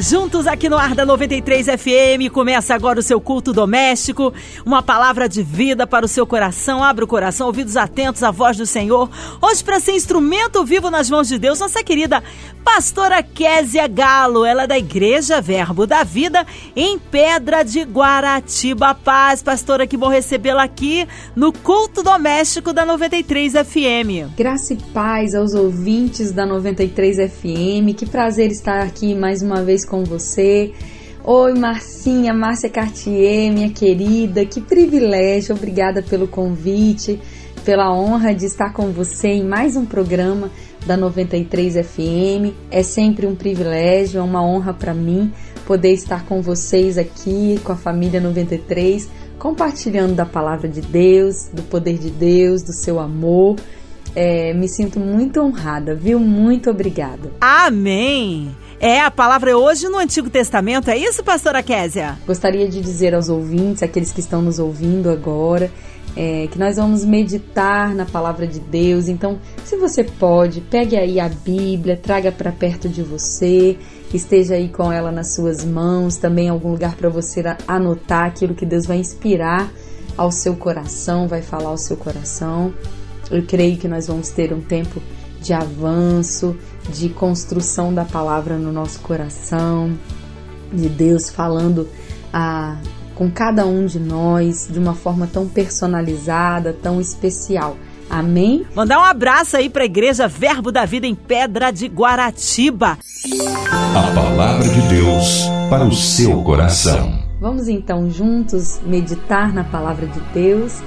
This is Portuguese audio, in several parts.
Juntos aqui no ar da 93 FM, começa agora o seu culto doméstico, uma palavra de vida para o seu coração. Abra o coração, ouvidos atentos à voz do Senhor. Hoje, para ser instrumento vivo nas mãos de Deus, nossa querida pastora Késia Galo, ela é da Igreja Verbo da Vida, em Pedra de Guaratiba. Paz, pastora, que bom recebê-la aqui no culto doméstico da 93 FM. Graça e paz aos ouvintes da 93 FM. Que prazer estar aqui mais uma vez com você. Oi, Marcinha, Márcia Cartier, minha querida, que privilégio, obrigada pelo convite, pela honra de estar com você em mais um programa da 93 FM. É sempre um privilégio, é uma honra para mim poder estar com vocês aqui, com a família 93, compartilhando da palavra de Deus, do poder de Deus, do seu amor. É, me sinto muito honrada, viu? Muito obrigada. Amém! É, a palavra é hoje no Antigo Testamento, é isso, pastora Késia? Gostaria de dizer aos ouvintes, aqueles que estão nos ouvindo agora, é, que nós vamos meditar na palavra de Deus. Então, se você pode, pegue aí a Bíblia, traga para perto de você, esteja aí com ela nas suas mãos, também algum lugar para você anotar aquilo que Deus vai inspirar ao seu coração, vai falar ao seu coração. Eu creio que nós vamos ter um tempo de avanço, de construção da palavra no nosso coração, de Deus falando a, com cada um de nós de uma forma tão personalizada, tão especial. Amém? Mandar um abraço aí para a Igreja Verbo da Vida em Pedra de Guaratiba. A palavra de Deus para o seu coração. Vamos então juntos meditar na palavra de Deus.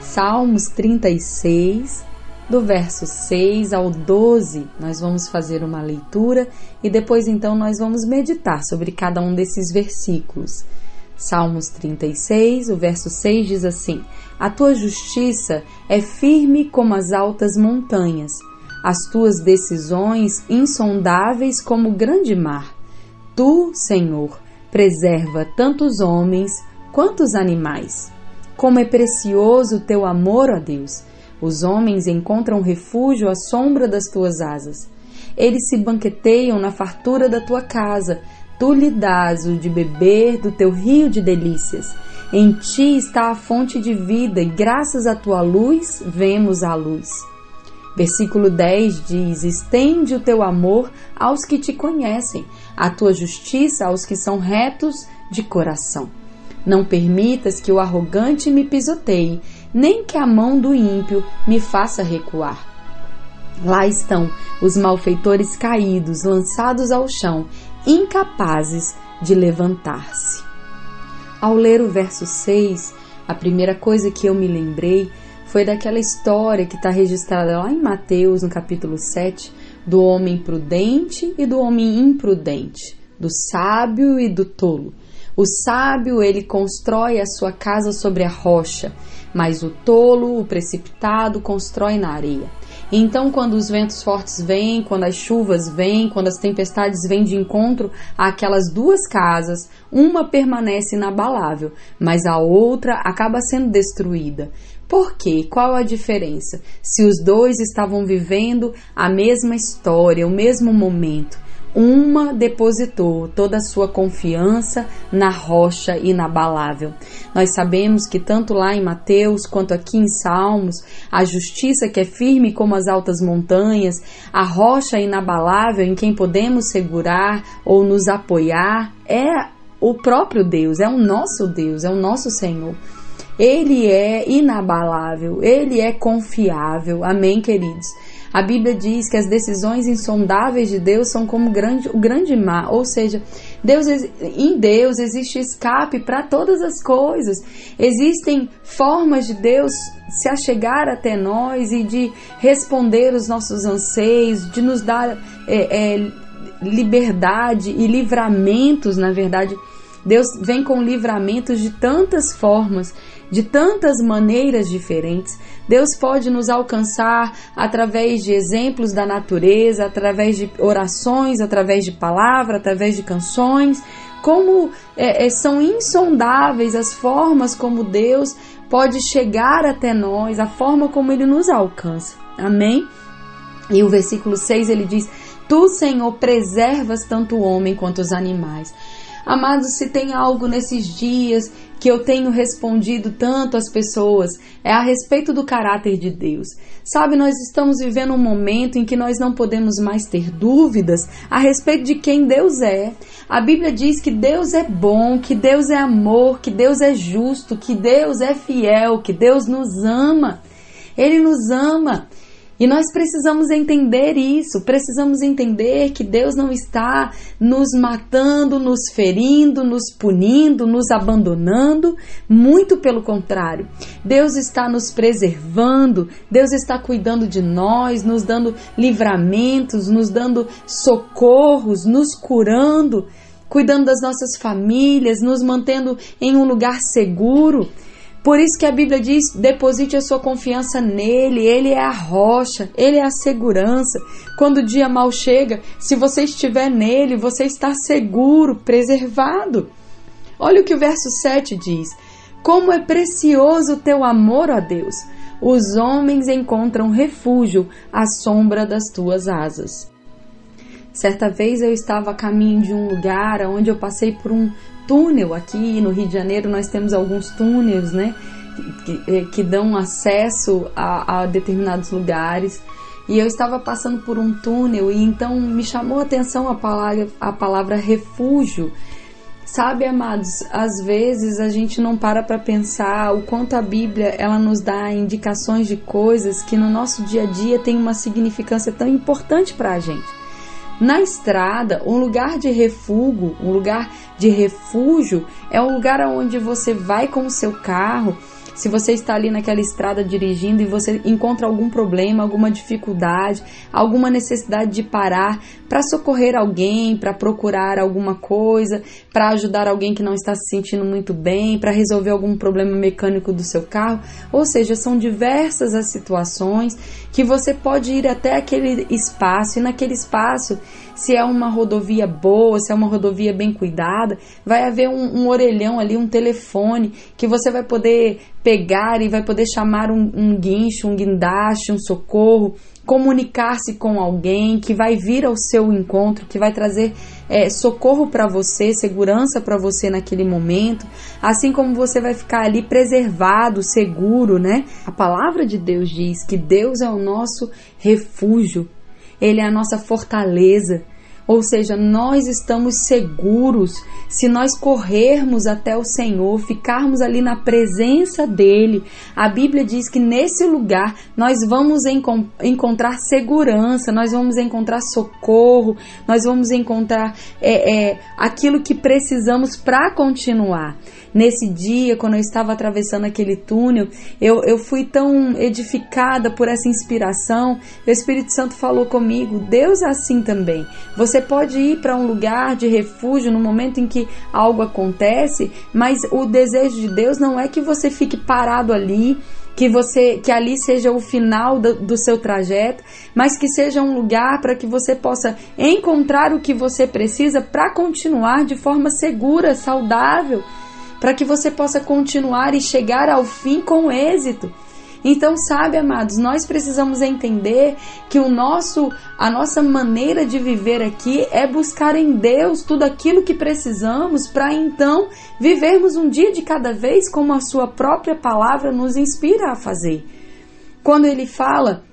Salmos 36, do verso 6 ao 12, nós vamos fazer uma leitura e depois então nós vamos meditar sobre cada um desses versículos. Salmos 36, o verso 6 diz assim: A tua justiça é firme como as altas montanhas, as tuas decisões insondáveis como o grande mar. Tu, Senhor, preserva tanto os homens quanto os animais. Como é precioso o teu amor, ó Deus! Os homens encontram refúgio à sombra das tuas asas. Eles se banqueteiam na fartura da tua casa. Tu lhe dás o de beber do teu rio de delícias. Em ti está a fonte de vida e graças à tua luz vemos a luz. Versículo 10 diz: Estende o teu amor aos que te conhecem, a tua justiça aos que são retos de coração. Não permitas que o arrogante me pisoteie, nem que a mão do ímpio me faça recuar. Lá estão os malfeitores caídos, lançados ao chão, incapazes de levantar-se. Ao ler o verso 6, a primeira coisa que eu me lembrei foi daquela história que está registrada lá em Mateus, no capítulo 7, do homem prudente e do homem imprudente, do sábio e do tolo. O sábio, ele constrói a sua casa sobre a rocha, mas o tolo, o precipitado, constrói na areia. Então, quando os ventos fortes vêm, quando as chuvas vêm, quando as tempestades vêm de encontro àquelas duas casas, uma permanece inabalável, mas a outra acaba sendo destruída. Por quê? Qual a diferença? Se os dois estavam vivendo a mesma história, o mesmo momento, uma depositou toda a sua confiança na rocha inabalável. Nós sabemos que tanto lá em Mateus quanto aqui em Salmos, a justiça que é firme como as altas montanhas, a rocha inabalável em quem podemos segurar ou nos apoiar, é o próprio Deus, é o nosso Deus, é o nosso Senhor. Ele é inabalável, ele é confiável. Amém, queridos? A Bíblia diz que as decisões insondáveis de Deus são como grande, o grande mar, ou seja, Deus, em Deus existe escape para todas as coisas. Existem formas de Deus se achegar até nós e de responder os nossos anseios, de nos dar é, é, liberdade e livramentos, na verdade. Deus vem com livramentos de tantas formas de tantas maneiras diferentes. Deus pode nos alcançar através de exemplos da natureza, através de orações, através de palavra, através de canções, como é, é, são insondáveis as formas como Deus pode chegar até nós, a forma como Ele nos alcança. Amém? E o versículo 6 ele diz: Tu, Senhor, preservas tanto o homem quanto os animais. Amados, se tem algo nesses dias que eu tenho respondido tanto às pessoas, é a respeito do caráter de Deus. Sabe, nós estamos vivendo um momento em que nós não podemos mais ter dúvidas a respeito de quem Deus é. A Bíblia diz que Deus é bom, que Deus é amor, que Deus é justo, que Deus é fiel, que Deus nos ama. Ele nos ama. E nós precisamos entender isso, precisamos entender que Deus não está nos matando, nos ferindo, nos punindo, nos abandonando, muito pelo contrário. Deus está nos preservando, Deus está cuidando de nós, nos dando livramentos, nos dando socorros, nos curando, cuidando das nossas famílias, nos mantendo em um lugar seguro. Por isso que a Bíblia diz: deposite a sua confiança nele, ele é a rocha, ele é a segurança. Quando o dia mal chega, se você estiver nele, você está seguro, preservado. Olha o que o verso 7 diz: Como é precioso o teu amor, ó Deus! Os homens encontram refúgio à sombra das tuas asas. Certa vez eu estava a caminho de um lugar onde eu passei por um túnel. Aqui no Rio de Janeiro nós temos alguns túneis, né? Que, que dão acesso a, a determinados lugares. E eu estava passando por um túnel e então me chamou a atenção a palavra, a palavra refúgio. Sabe, amados, às vezes a gente não para para pensar o quanto a Bíblia ela nos dá indicações de coisas que no nosso dia a dia tem uma significância tão importante para a gente. Na estrada, um lugar de refúgio, um lugar de refúgio é um lugar onde você vai com o seu carro se você está ali naquela estrada dirigindo e você encontra algum problema, alguma dificuldade, alguma necessidade de parar para socorrer alguém, para procurar alguma coisa, para ajudar alguém que não está se sentindo muito bem, para resolver algum problema mecânico do seu carro, ou seja, são diversas as situações que você pode ir até aquele espaço e naquele espaço se é uma rodovia boa, se é uma rodovia bem cuidada, vai haver um, um orelhão ali, um telefone que você vai poder pegar e vai poder chamar um, um guincho, um guindaste, um socorro, comunicar-se com alguém que vai vir ao seu encontro, que vai trazer é, socorro para você, segurança para você naquele momento, assim como você vai ficar ali preservado, seguro, né? A palavra de Deus diz que Deus é o nosso refúgio, Ele é a nossa fortaleza. Ou seja, nós estamos seguros se nós corrermos até o Senhor, ficarmos ali na presença dEle. A Bíblia diz que nesse lugar nós vamos enco encontrar segurança, nós vamos encontrar socorro, nós vamos encontrar é, é, aquilo que precisamos para continuar. Nesse dia, quando eu estava atravessando aquele túnel, eu, eu fui tão edificada por essa inspiração. O Espírito Santo falou comigo: Deus é assim também. Você pode ir para um lugar de refúgio no momento em que algo acontece, mas o desejo de Deus não é que você fique parado ali que você que ali seja o final do, do, seu trajeto, mas que seja um lugar para que você possa encontrar o que você precisa para continuar de forma segura, saudável para que você possa continuar e chegar ao fim com êxito. Então, sabe, amados, nós precisamos entender que o nosso, a nossa maneira de viver aqui é buscar em Deus tudo aquilo que precisamos para então vivermos um dia de cada vez como a sua própria palavra nos inspira a fazer. Quando ele fala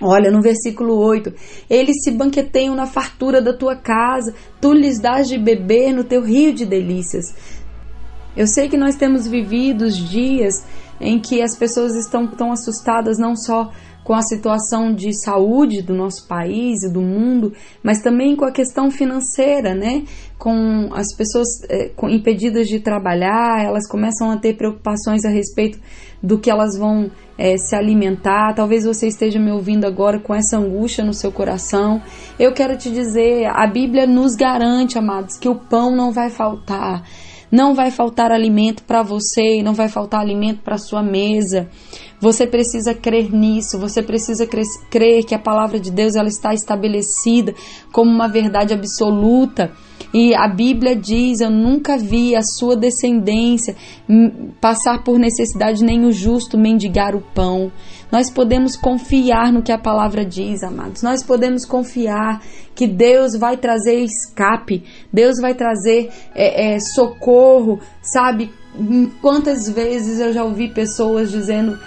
Olha, no versículo 8: Eles se banqueteiam na fartura da tua casa, tu lhes dás de beber no teu rio de delícias. Eu sei que nós temos vivido dias em que as pessoas estão tão assustadas não só com a situação de saúde do nosso país e do mundo, mas também com a questão financeira, né? Com as pessoas é, com, impedidas de trabalhar, elas começam a ter preocupações a respeito do que elas vão é, se alimentar. Talvez você esteja me ouvindo agora com essa angústia no seu coração. Eu quero te dizer, a Bíblia nos garante, amados, que o pão não vai faltar não vai faltar alimento para você não vai faltar alimento para sua mesa. Você precisa crer nisso, você precisa crer que a palavra de Deus ela está estabelecida como uma verdade absoluta E a Bíblia diz: Eu nunca vi a sua descendência passar por necessidade, nem o justo mendigar o pão. Nós podemos confiar no que a palavra diz, amados. Nós podemos confiar que Deus vai trazer escape, Deus vai trazer é, é, socorro, sabe? Quantas vezes eu já ouvi pessoas dizendo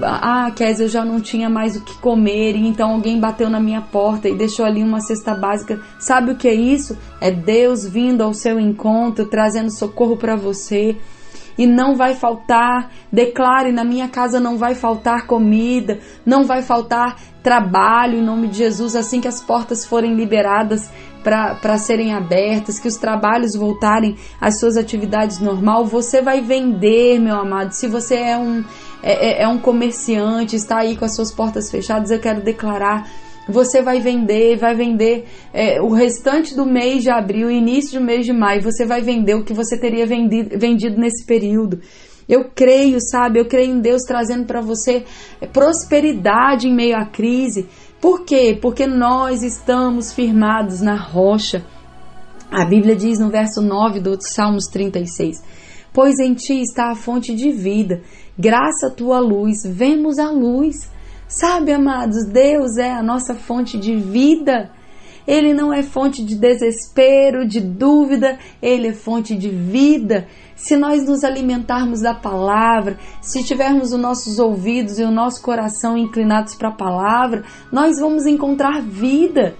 ah, Kézia, eu já não tinha mais o que comer, e então alguém bateu na minha porta e deixou ali uma cesta básica. Sabe o que é isso? É Deus vindo ao seu encontro, trazendo socorro para você. E não vai faltar, declare: na minha casa não vai faltar comida, não vai faltar trabalho em nome de Jesus, assim que as portas forem liberadas para serem abertas, que os trabalhos voltarem às suas atividades normal, você vai vender, meu amado. Se você é um é, é, é um comerciante, está aí com as suas portas fechadas, eu quero declarar você vai vender, vai vender é, o restante do mês de abril, início do mês de maio, você vai vender o que você teria vendido, vendido nesse período. Eu creio, sabe? Eu creio em Deus trazendo para você prosperidade em meio à crise. Por quê? Porque nós estamos firmados na rocha. A Bíblia diz no verso 9 do Salmos 36: Pois em ti está a fonte de vida graça a tua luz, vemos a luz. Sabe, amados, Deus é a nossa fonte de vida. Ele não é fonte de desespero, de dúvida, ele é fonte de vida. Se nós nos alimentarmos da palavra, se tivermos os nossos ouvidos e o nosso coração inclinados para a palavra, nós vamos encontrar vida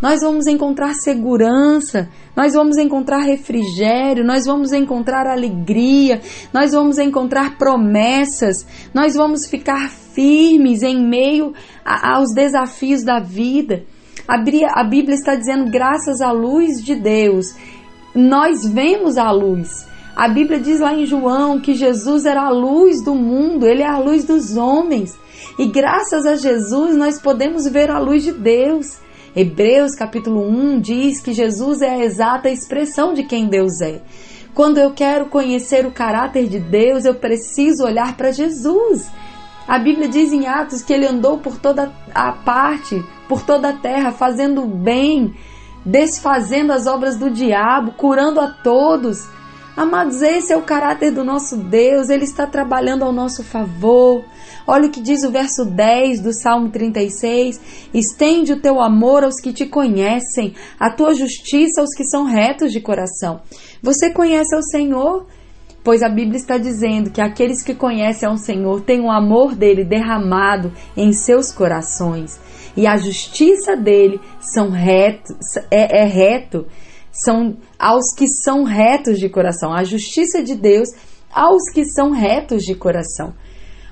nós vamos encontrar segurança, nós vamos encontrar refrigério, nós vamos encontrar alegria, nós vamos encontrar promessas, nós vamos ficar firmes em meio a, aos desafios da vida. A Bíblia está dizendo, graças à luz de Deus, nós vemos a luz. A Bíblia diz lá em João que Jesus era a luz do mundo, ele é a luz dos homens. E graças a Jesus nós podemos ver a luz de Deus. Hebreus capítulo 1 diz que Jesus é a exata expressão de quem Deus é. Quando eu quero conhecer o caráter de Deus, eu preciso olhar para Jesus. A Bíblia diz em Atos que ele andou por toda a parte, por toda a terra, fazendo bem, desfazendo as obras do diabo, curando a todos. Amados, esse é o caráter do nosso Deus, ele está trabalhando ao nosso favor. Olha o que diz o verso 10 do Salmo 36: Estende o teu amor aos que te conhecem, a tua justiça aos que são retos de coração. Você conhece ao Senhor? Pois a Bíblia está dizendo que aqueles que conhecem ao Senhor têm o amor dele derramado em seus corações. E a justiça dele são reto, é, é reto, são aos que são retos de coração. A justiça de Deus aos que são retos de coração.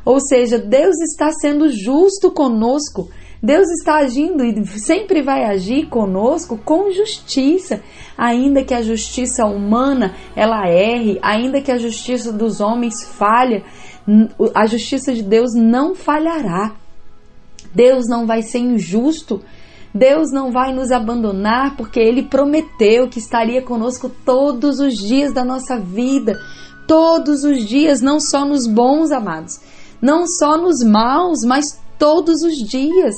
Ou seja, Deus está sendo justo conosco. Deus está agindo e sempre vai agir conosco com justiça, ainda que a justiça humana ela erre, ainda que a justiça dos homens falhe, a justiça de Deus não falhará. Deus não vai ser injusto. Deus não vai nos abandonar porque Ele prometeu que estaria conosco todos os dias da nossa vida, todos os dias, não só nos bons, amados, não só nos maus, mas todos os dias.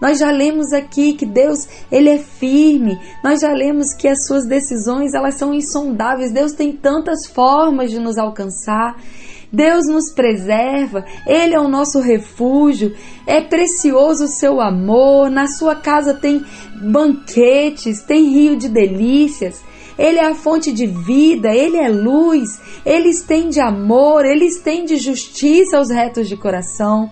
Nós já lemos aqui que Deus, ele é firme. Nós já lemos que as suas decisões, elas são insondáveis. Deus tem tantas formas de nos alcançar. Deus nos preserva, Ele é o nosso refúgio, é precioso o seu amor, na sua casa tem banquetes, tem rio de delícias. Ele é a fonte de vida, Ele é luz, Ele estende amor, Ele estende justiça aos retos de coração.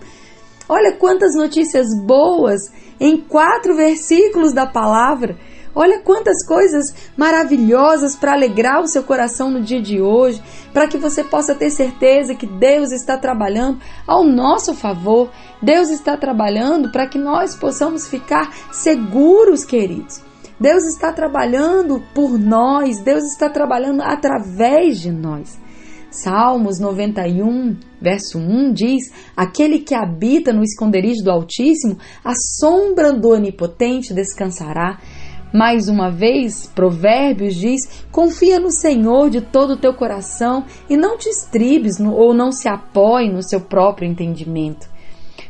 Olha quantas notícias boas em quatro versículos da palavra. Olha quantas coisas maravilhosas para alegrar o seu coração no dia de hoje, para que você possa ter certeza que Deus está trabalhando ao nosso favor. Deus está trabalhando para que nós possamos ficar seguros, queridos. Deus está trabalhando por nós, Deus está trabalhando através de nós. Salmos 91, verso 1 diz: Aquele que habita no esconderijo do Altíssimo, a sombra do Onipotente descansará. Mais uma vez, Provérbios diz: Confia no Senhor de todo o teu coração e não te estribes ou não se apoie no seu próprio entendimento.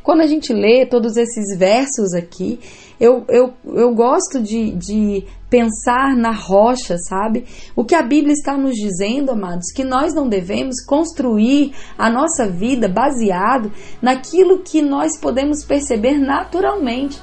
Quando a gente lê todos esses versos aqui, eu, eu, eu gosto de, de pensar na rocha, sabe? O que a Bíblia está nos dizendo, amados, que nós não devemos construir a nossa vida baseado naquilo que nós podemos perceber naturalmente.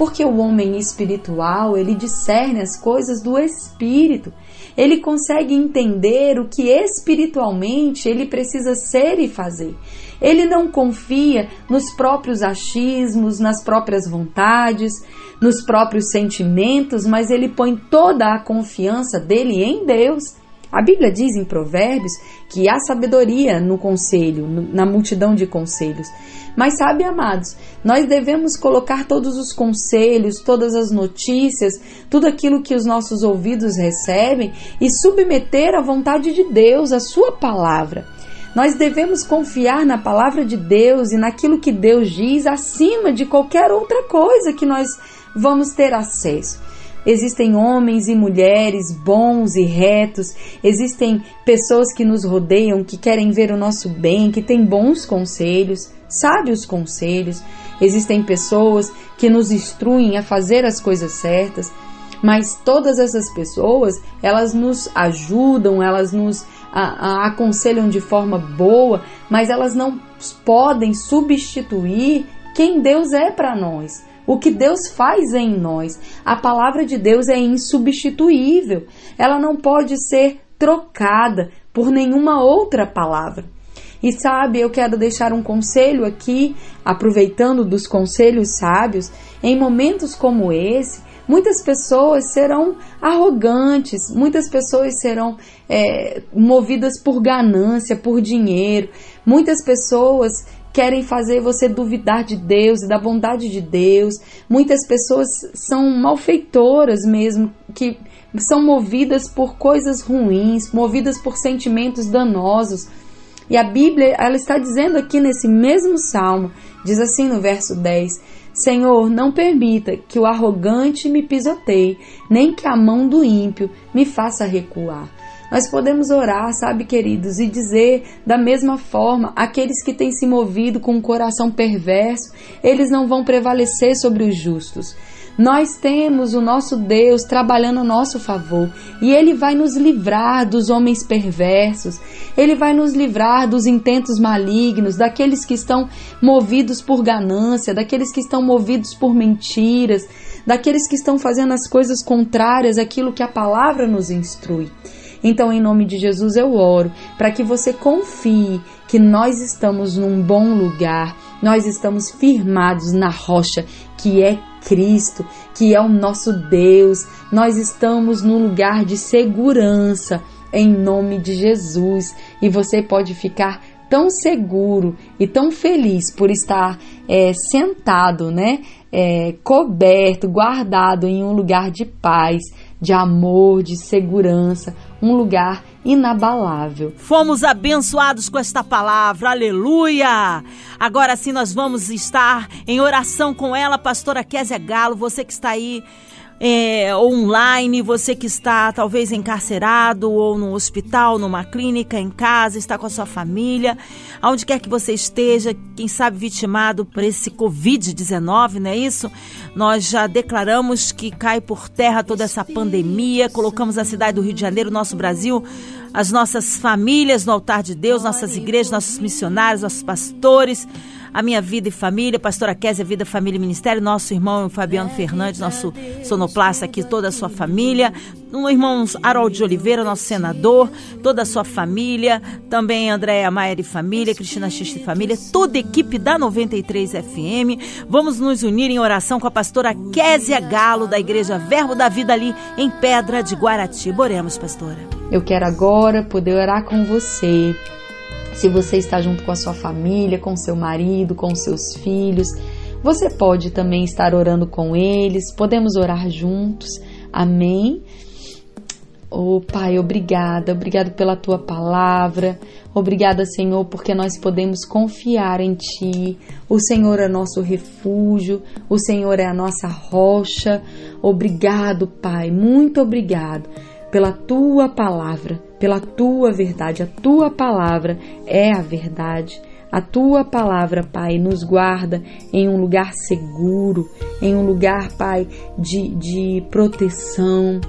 Porque o homem espiritual, ele discerne as coisas do espírito. Ele consegue entender o que espiritualmente ele precisa ser e fazer. Ele não confia nos próprios achismos, nas próprias vontades, nos próprios sentimentos, mas ele põe toda a confiança dele em Deus. A Bíblia diz em Provérbios que há sabedoria no conselho, na multidão de conselhos. Mas sabe, amados, nós devemos colocar todos os conselhos, todas as notícias, tudo aquilo que os nossos ouvidos recebem e submeter à vontade de Deus, a sua palavra. Nós devemos confiar na palavra de Deus e naquilo que Deus diz acima de qualquer outra coisa que nós vamos ter acesso. Existem homens e mulheres bons e retos, existem pessoas que nos rodeiam, que querem ver o nosso bem, que têm bons conselhos, sábios conselhos. Existem pessoas que nos instruem a fazer as coisas certas, mas todas essas pessoas, elas nos ajudam, elas nos a, a aconselham de forma boa, mas elas não podem substituir quem Deus é para nós. O que Deus faz em nós. A palavra de Deus é insubstituível. Ela não pode ser trocada por nenhuma outra palavra. E sabe, eu quero deixar um conselho aqui, aproveitando dos conselhos sábios, em momentos como esse, Muitas pessoas serão arrogantes, muitas pessoas serão é, movidas por ganância, por dinheiro, muitas pessoas querem fazer você duvidar de Deus e da bondade de Deus. Muitas pessoas são malfeitoras mesmo, que são movidas por coisas ruins, movidas por sentimentos danosos. E a Bíblia, ela está dizendo aqui nesse mesmo salmo, diz assim no verso 10: Senhor, não permita que o arrogante me pisoteie, nem que a mão do ímpio me faça recuar. Nós podemos orar, sabe, queridos, e dizer da mesma forma: aqueles que têm se movido com um coração perverso, eles não vão prevalecer sobre os justos. Nós temos o nosso Deus trabalhando a nosso favor e Ele vai nos livrar dos homens perversos, Ele vai nos livrar dos intentos malignos, daqueles que estão movidos por ganância, daqueles que estão movidos por mentiras, daqueles que estão fazendo as coisas contrárias àquilo que a palavra nos instrui. Então, em nome de Jesus, eu oro para que você confie que nós estamos num bom lugar, nós estamos firmados na rocha que é Cristo, que é o nosso Deus. Nós estamos num lugar de segurança em nome de Jesus. E você pode ficar tão seguro e tão feliz por estar é, sentado, né, é, coberto, guardado em um lugar de paz, de amor, de segurança, um lugar inabalável. Fomos abençoados com esta palavra, aleluia! Agora sim nós vamos estar em oração com ela, pastora Késia Galo, você que está aí é, online, você que está talvez encarcerado ou no hospital, numa clínica, em casa, está com a sua família, aonde quer que você esteja, quem sabe vitimado por esse Covid-19, não é isso? Nós já declaramos que cai por terra toda essa pandemia, colocamos a cidade do Rio de Janeiro, nosso Brasil, as nossas famílias no altar de Deus, nossas igrejas, nossos missionários, nossos pastores a minha vida e família, pastora Kézia, Vida, Família e Ministério, nosso irmão Fabiano Fernandes, nosso sonoplasta aqui, toda a sua família, o irmão Harold de Oliveira, nosso senador, toda a sua família, também Andréa Maier e família, Cristina X e família, toda a equipe da 93 FM. Vamos nos unir em oração com a pastora Kézia Galo, da Igreja Verbo da Vida ali em Pedra de Guaratiba. Oremos, pastora. Eu quero agora poder orar com você se você está junto com a sua família, com seu marido, com seus filhos, você pode também estar orando com eles, podemos orar juntos. Amém. Oh, Pai, obrigada, obrigado pela tua palavra. Obrigada, Senhor, porque nós podemos confiar em ti. O Senhor é nosso refúgio, o Senhor é a nossa rocha. Obrigado, Pai, muito obrigado pela tua palavra, pela tua verdade. A tua palavra é a verdade. A tua palavra, Pai, nos guarda em um lugar seguro, em um lugar, Pai, de, de proteção.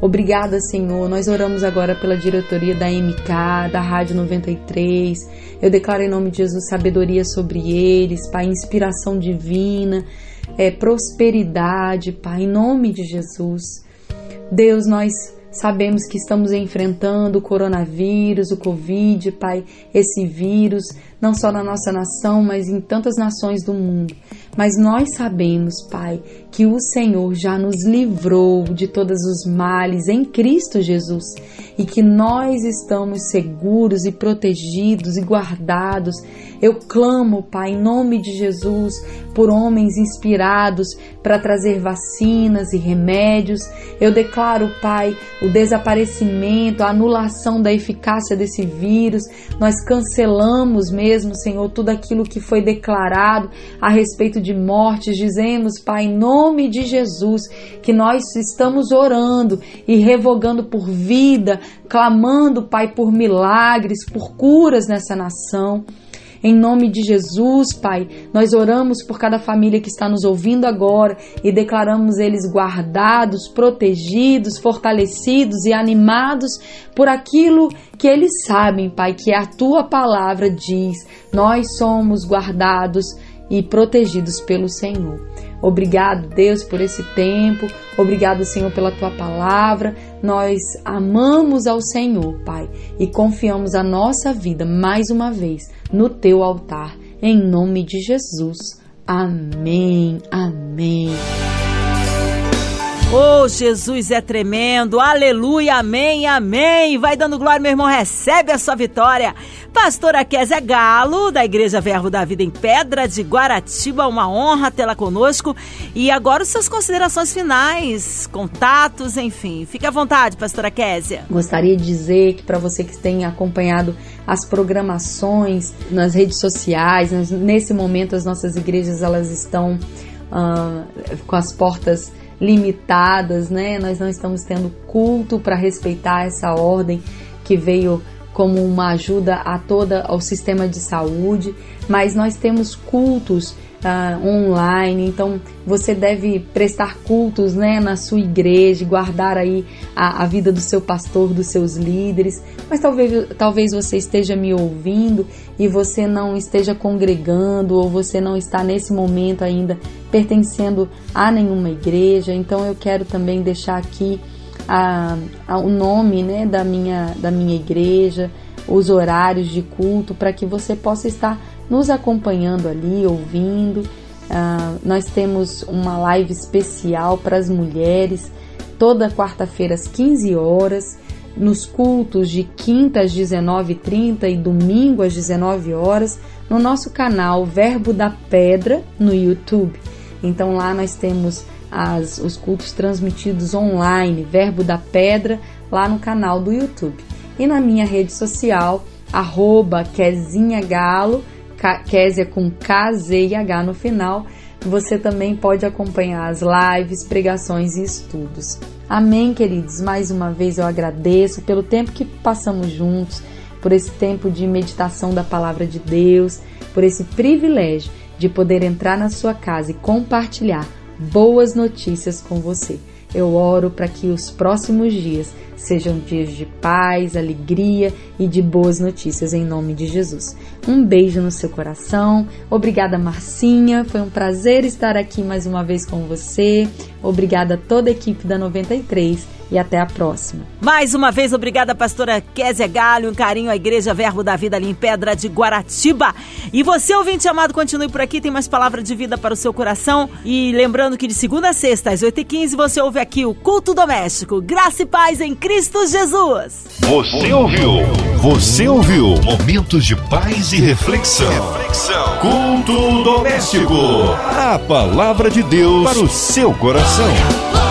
Obrigada, Senhor. Nós oramos agora pela diretoria da MK, da Rádio 93. Eu declaro em nome de Jesus sabedoria sobre eles, Pai, inspiração divina, é, prosperidade, Pai, em nome de Jesus. Deus, nós Sabemos que estamos enfrentando o coronavírus, o Covid, Pai, esse vírus, não só na nossa nação, mas em tantas nações do mundo. Mas nós sabemos, Pai, que o Senhor já nos livrou de todos os males em Cristo Jesus e que nós estamos seguros e protegidos e guardados. Eu clamo, Pai, em nome de Jesus, por homens inspirados para trazer vacinas e remédios. Eu declaro, Pai, o desaparecimento, a anulação da eficácia desse vírus. Nós cancelamos mesmo, Senhor, tudo aquilo que foi declarado a respeito de mortes. Dizemos, Pai, em nome de Jesus, que nós estamos orando e revogando por vida, clamando, Pai, por milagres, por curas nessa nação. Em nome de Jesus, Pai, nós oramos por cada família que está nos ouvindo agora e declaramos eles guardados, protegidos, fortalecidos e animados por aquilo que eles sabem, Pai, que a tua palavra diz. Nós somos guardados e protegidos pelo Senhor. Obrigado, Deus, por esse tempo. Obrigado, Senhor, pela tua palavra. Nós amamos ao Senhor, Pai, e confiamos a nossa vida mais uma vez no teu altar. Em nome de Jesus. Amém. Amém. Oh, Jesus é tremendo. Aleluia, amém, amém. Vai dando glória, meu irmão, recebe a sua vitória. Pastora Kézia Galo, da Igreja Verbo da Vida em Pedra de Guaratiba, uma honra tê-la conosco. E agora suas considerações finais, contatos, enfim. Fique à vontade, pastora Kézia. Gostaria de dizer que para você que tem acompanhado as programações nas redes sociais, nesse momento as nossas igrejas elas estão uh, com as portas limitadas, né? Nós não estamos tendo culto para respeitar essa ordem que veio como uma ajuda a toda ao sistema de saúde, mas nós temos cultos uh, online, então você deve prestar cultos né, na sua igreja, guardar aí a, a, vida do seu pastor, dos seus líderes, mas talvez, talvez você esteja me ouvindo e você não esteja congregando ou você não está nesse momento ainda pertencendo a nenhuma igreja, então eu quero também deixar aqui a, a, o nome né, da, minha, da minha igreja, os horários de culto, para que você possa estar nos acompanhando ali, ouvindo. Uh, nós temos uma live especial para as mulheres, toda quarta-feira às 15 horas, nos cultos de quinta às 19h30 e domingo às 19 horas, no nosso canal Verbo da Pedra no YouTube. Então lá nós temos as, os cultos transmitidos online, Verbo da Pedra, lá no canal do YouTube. E na minha rede social, arroba Kezinha Galo, Késia com K, Z e H no final. Você também pode acompanhar as lives, pregações e estudos. Amém, queridos? Mais uma vez eu agradeço pelo tempo que passamos juntos, por esse tempo de meditação da palavra de Deus, por esse privilégio de poder entrar na sua casa e compartilhar boas notícias com você. Eu oro para que os próximos dias sejam dias de paz, alegria e de boas notícias em nome de Jesus. Um beijo no seu coração. Obrigada, Marcinha. Foi um prazer estar aqui mais uma vez com você. Obrigada a toda a equipe da 93 e até a próxima. Mais uma vez, obrigada, pastora Kézia Galho. Um carinho à Igreja Verbo da Vida ali em Pedra de Guaratiba. E você, ouvinte amado, continue por aqui. Tem mais palavra de vida para o seu coração. E lembrando que de segunda a sexta, às 8h15, você ouve aqui o Culto Doméstico. Graça e paz em Cristo Jesus. Você ouviu? Você ouviu? Momentos de paz e reflexão. reflexão. Culto Doméstico. A palavra de Deus para o seu coração.